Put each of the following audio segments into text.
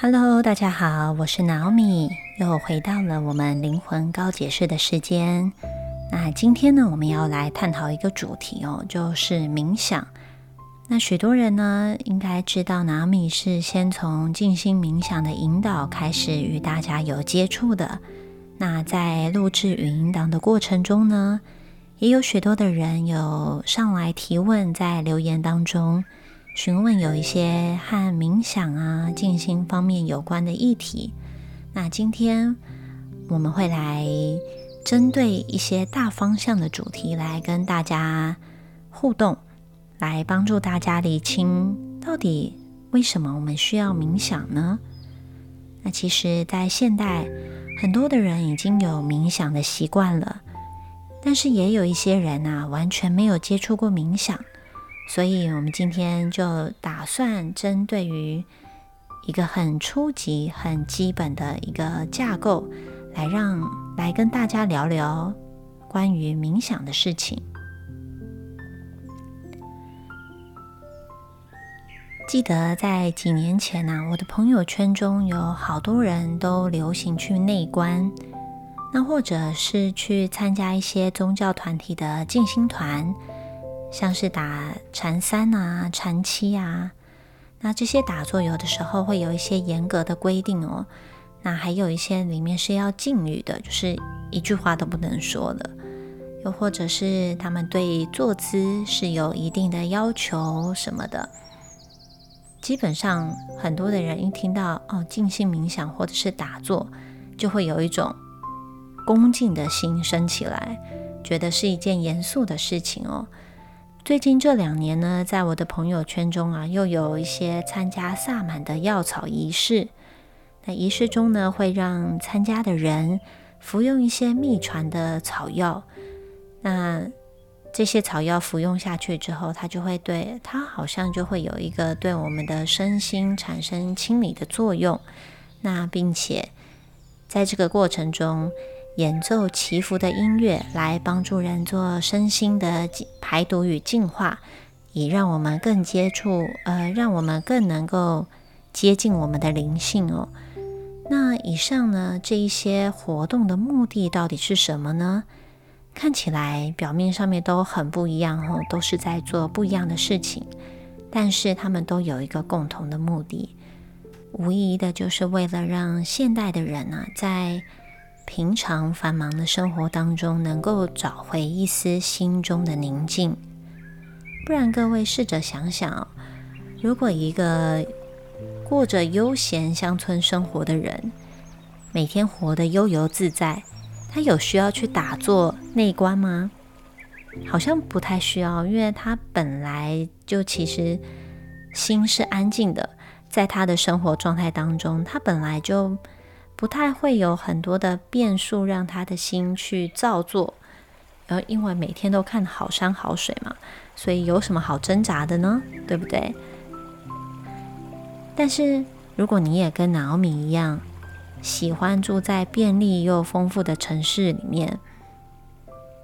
Hello，大家好，我是 Naomi，又回到了我们灵魂高解释的时间。那今天呢，我们要来探讨一个主题哦，就是冥想。那许多人呢，应该知道 Naomi 是先从静心冥想的引导开始与大家有接触的。那在录制语音档的过程中呢，也有许多的人有上来提问，在留言当中。询问有一些和冥想啊、静心方面有关的议题。那今天我们会来针对一些大方向的主题来跟大家互动，来帮助大家理清到底为什么我们需要冥想呢？那其实，在现代，很多的人已经有冥想的习惯了，但是也有一些人啊，完全没有接触过冥想。所以，我们今天就打算针对于一个很初级、很基本的一个架构，来让来跟大家聊聊关于冥想的事情。记得在几年前呢，我的朋友圈中有好多人都流行去内观，那或者是去参加一些宗教团体的静心团。像是打禅三啊、禅七啊，那这些打坐有的时候会有一些严格的规定哦。那还有一些里面是要禁语的，就是一句话都不能说的。又或者是他们对坐姿是有一定的要求什么的。基本上很多的人一听到哦静心冥想或者是打坐，就会有一种恭敬的心升起来，觉得是一件严肃的事情哦。最近这两年呢，在我的朋友圈中啊，又有一些参加萨满的药草仪式。那仪式中呢，会让参加的人服用一些秘传的草药。那这些草药服用下去之后，它就会对它好像就会有一个对我们的身心产生清理的作用。那并且在这个过程中。演奏祈福的音乐，来帮助人做身心的排毒与净化，以让我们更接触，呃，让我们更能够接近我们的灵性哦。那以上呢，这一些活动的目的到底是什么呢？看起来表面上面都很不一样哦，都是在做不一样的事情，但是他们都有一个共同的目的，无疑的就是为了让现代的人呢，在平常繁忙的生活当中，能够找回一丝心中的宁静。不然，各位试着想想，如果一个过着悠闲乡村生活的人，每天活得悠游自在，他有需要去打坐内观吗？好像不太需要，因为他本来就其实心是安静的，在他的生活状态当中，他本来就。不太会有很多的变数让他的心去造作，然后因为每天都看好山好水嘛，所以有什么好挣扎的呢？对不对？但是如果你也跟脑米一样，喜欢住在便利又丰富的城市里面，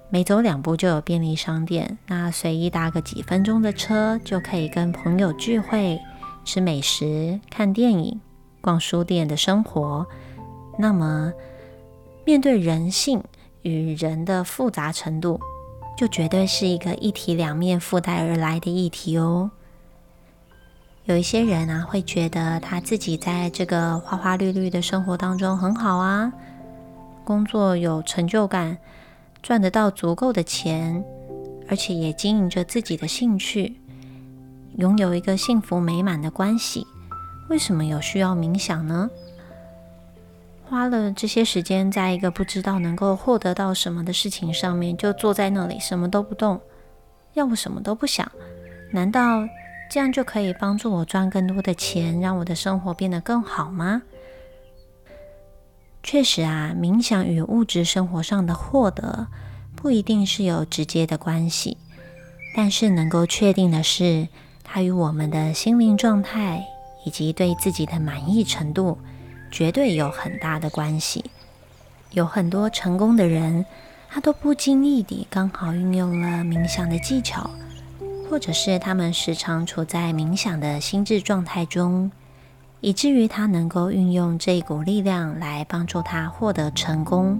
每走两步就有便利商店，那随意搭个几分钟的车就可以跟朋友聚会、吃美食、看电影、逛书店的生活。那么，面对人性与人的复杂程度，就绝对是一个一体两面附带而来的议题哦。有一些人啊，会觉得他自己在这个花花绿绿的生活当中很好啊，工作有成就感，赚得到足够的钱，而且也经营着自己的兴趣，拥有一个幸福美满的关系。为什么有需要冥想呢？花了这些时间在一个不知道能够获得到什么的事情上面，就坐在那里什么都不动，要不什么都不想，难道这样就可以帮助我赚更多的钱，让我的生活变得更好吗？确实啊，冥想与物质生活上的获得不一定是有直接的关系，但是能够确定的是，它与我们的心灵状态以及对自己的满意程度。绝对有很大的关系。有很多成功的人，他都不经意地刚好运用了冥想的技巧，或者是他们时常处在冥想的心智状态中，以至于他能够运用这一股力量来帮助他获得成功。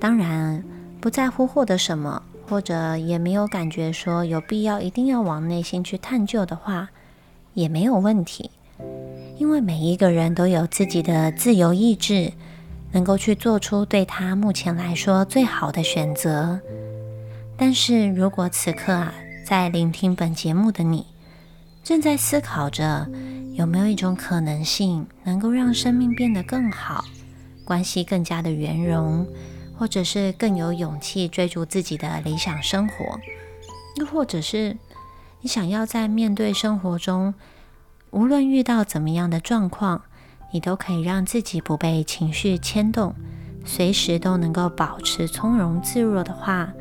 当然，不在乎获得什么，或者也没有感觉说有必要一定要往内心去探究的话，也没有问题。因为每一个人都有自己的自由意志，能够去做出对他目前来说最好的选择。但是如果此刻啊，在聆听本节目的你，正在思考着有没有一种可能性，能够让生命变得更好，关系更加的圆融。或者是更有勇气追逐自己的理想生活，又或者是你想要在面对生活中，无论遇到怎么样的状况，你都可以让自己不被情绪牵动，随时都能够保持从容自若的话，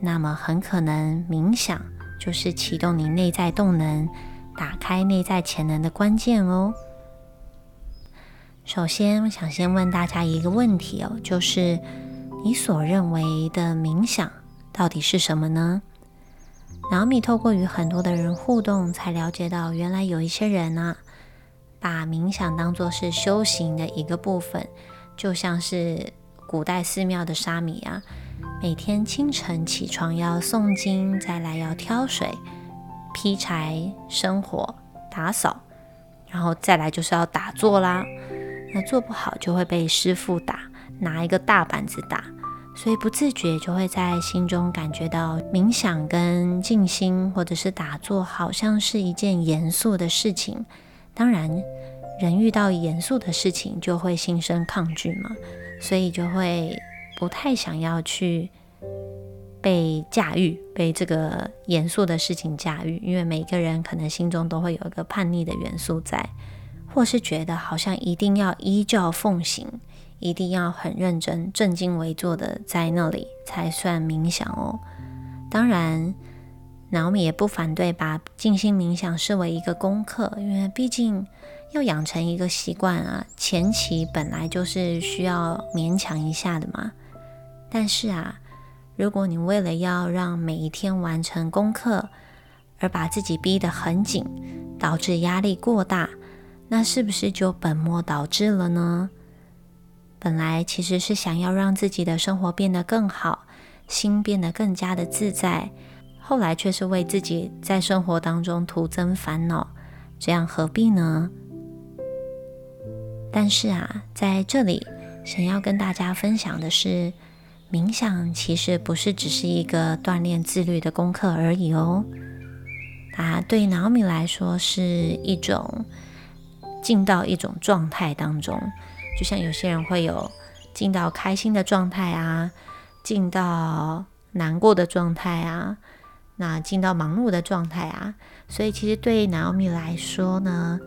那么很可能冥想就是启动你内在动能、打开内在潜能的关键哦。首先，我想先问大家一个问题哦，就是。你所认为的冥想到底是什么呢？然后米透过与很多的人互动，才了解到，原来有一些人啊，把冥想当作是修行的一个部分，就像是古代寺庙的沙弥啊，每天清晨起床要诵经，再来要挑水、劈柴、生火、打扫，然后再来就是要打坐啦。那做不好就会被师傅打。拿一个大板子打，所以不自觉就会在心中感觉到冥想跟静心，或者是打坐，好像是一件严肃的事情。当然，人遇到严肃的事情就会心生抗拒嘛，所以就会不太想要去被驾驭，被这个严肃的事情驾驭。因为每个人可能心中都会有一个叛逆的元素在，或是觉得好像一定要依教奉行。一定要很认真、正襟危坐的在那里才算冥想哦。当然，脑米也不反对把静心冥想视为一个功课，因为毕竟要养成一个习惯啊，前期本来就是需要勉强一下的嘛。但是啊，如果你为了要让每一天完成功课而把自己逼得很紧，导致压力过大，那是不是就本末倒置了呢？本来其实是想要让自己的生活变得更好，心变得更加的自在，后来却是为自己在生活当中徒增烦恼，这样何必呢？但是啊，在这里想要跟大家分享的是，冥想其实不是只是一个锻炼自律的功课而已哦，它对脑米来说是一种进到一种状态当中。就像有些人会有进到开心的状态啊，进到难过的状态啊，那进到忙碌的状态啊，所以其实对 Naomi 来说呢，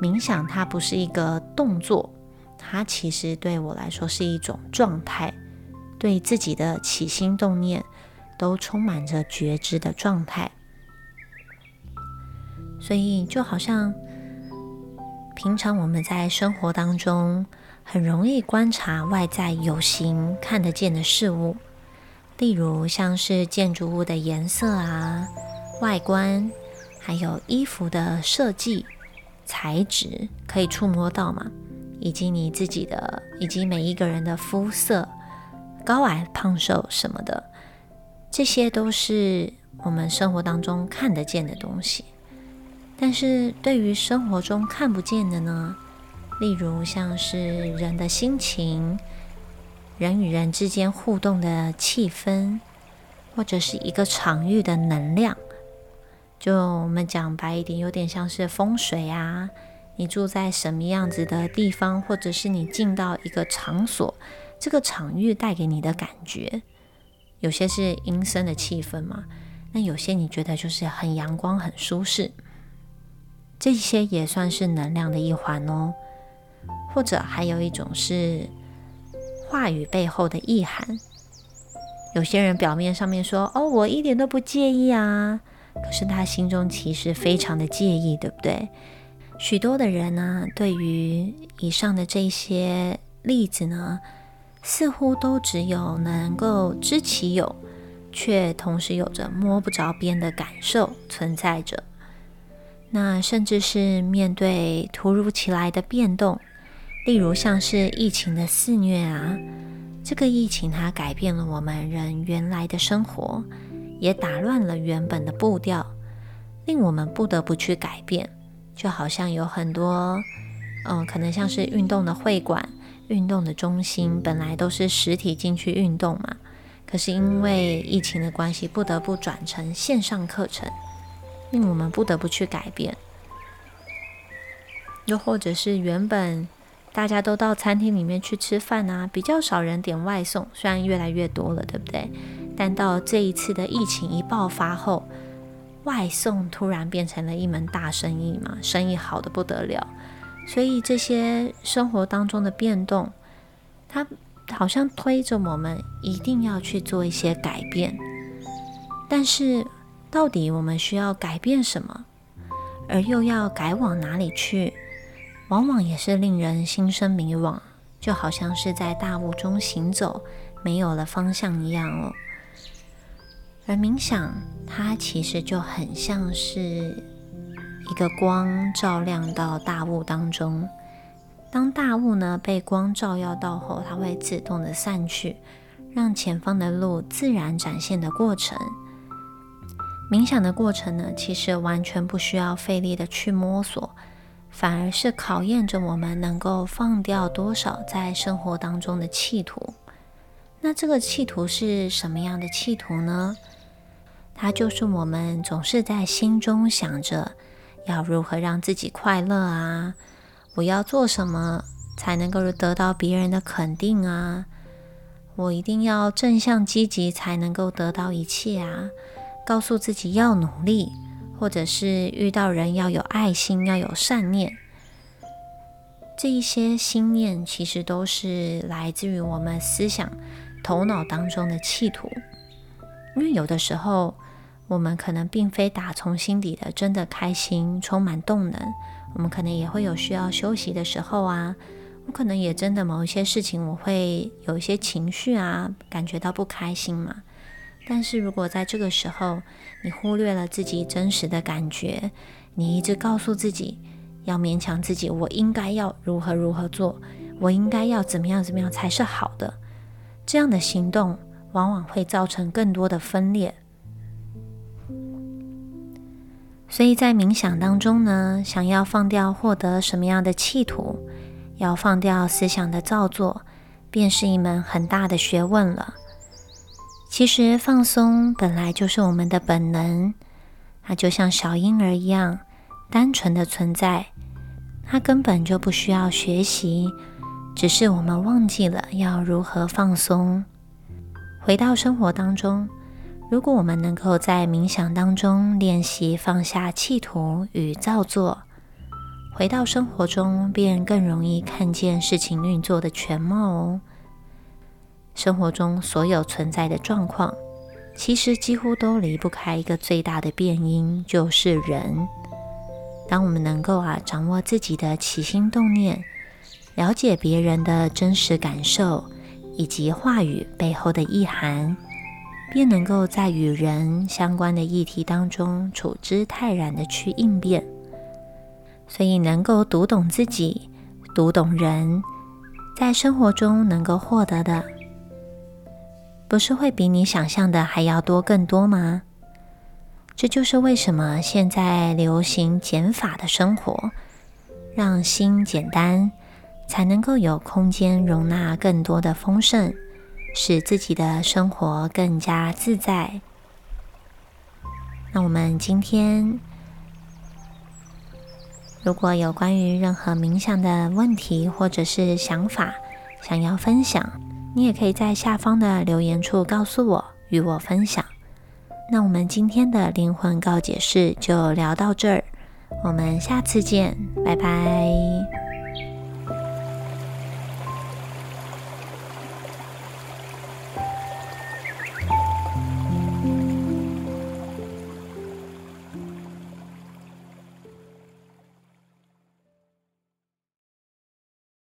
冥想它不是一个动作，它其实对我来说是一种状态，对自己的起心动念都充满着觉知的状态，所以就好像平常我们在生活当中。很容易观察外在有形看得见的事物，例如像是建筑物的颜色啊、外观，还有衣服的设计、材质可以触摸到嘛，以及你自己的，以及每一个人的肤色、高矮胖瘦什么的，这些都是我们生活当中看得见的东西。但是对于生活中看不见的呢？例如，像是人的心情、人与人之间互动的气氛，或者是一个场域的能量。就我们讲白一点，有点像是风水啊。你住在什么样子的地方，或者是你进到一个场所，这个场域带给你的感觉，有些是阴森的气氛嘛？那有些你觉得就是很阳光、很舒适，这些也算是能量的一环哦。或者还有一种是话语背后的意涵。有些人表面上面说：“哦，我一点都不介意啊。”可是他心中其实非常的介意，对不对？许多的人呢，对于以上的这些例子呢，似乎都只有能够知其有，却同时有着摸不着边的感受存在着。那甚至是面对突如其来的变动，例如像是疫情的肆虐啊，这个疫情它改变了我们人原来的生活，也打乱了原本的步调，令我们不得不去改变。就好像有很多，嗯，可能像是运动的会馆、运动的中心，本来都是实体进去运动嘛，可是因为疫情的关系，不得不转成线上课程。令我们不得不去改变，又或者是原本大家都到餐厅里面去吃饭啊，比较少人点外送，虽然越来越多了，对不对？但到这一次的疫情一爆发后，外送突然变成了一门大生意嘛，生意好的不得了。所以这些生活当中的变动，它好像推着我们一定要去做一些改变，但是。到底我们需要改变什么，而又要改往哪里去？往往也是令人心生迷惘，就好像是在大雾中行走，没有了方向一样哦。而冥想，它其实就很像是一个光照亮到大雾当中，当大雾呢被光照耀到后，它会自动的散去，让前方的路自然展现的过程。冥想的过程呢，其实完全不需要费力的去摸索，反而是考验着我们能够放掉多少在生活当中的企图。那这个企图是什么样的企图呢？它就是我们总是在心中想着要如何让自己快乐啊，我要做什么才能够得到别人的肯定啊，我一定要正向积极才能够得到一切啊。告诉自己要努力，或者是遇到人要有爱心，要有善念。这一些心念其实都是来自于我们思想、头脑当中的企图。因为有的时候，我们可能并非打从心底的真的开心、充满动能。我们可能也会有需要休息的时候啊。我可能也真的某一些事情，我会有一些情绪啊，感觉到不开心嘛。但是如果在这个时候，你忽略了自己真实的感觉，你一直告诉自己要勉强自己，我应该要如何如何做，我应该要怎么样怎么样才是好的，这样的行动往往会造成更多的分裂。所以在冥想当中呢，想要放掉获得什么样的企图，要放掉思想的造作，便是一门很大的学问了。其实放松本来就是我们的本能，它就像小婴儿一样单纯的存在，它根本就不需要学习，只是我们忘记了要如何放松。回到生活当中，如果我们能够在冥想当中练习放下企图与造作，回到生活中便更容易看见事情运作的全貌哦。生活中所有存在的状况，其实几乎都离不开一个最大的变因，就是人。当我们能够啊掌握自己的起心动念，了解别人的真实感受以及话语背后的意涵，便能够在与人相关的议题当中处之泰然的去应变。所以，能够读懂自己、读懂人，在生活中能够获得的。不是会比你想象的还要多更多吗？这就是为什么现在流行减法的生活，让心简单，才能够有空间容纳更多的丰盛，使自己的生活更加自在。那我们今天如果有关于任何冥想的问题或者是想法，想要分享。你也可以在下方的留言处告诉我，与我分享。那我们今天的灵魂告解室就聊到这儿，我们下次见，拜拜。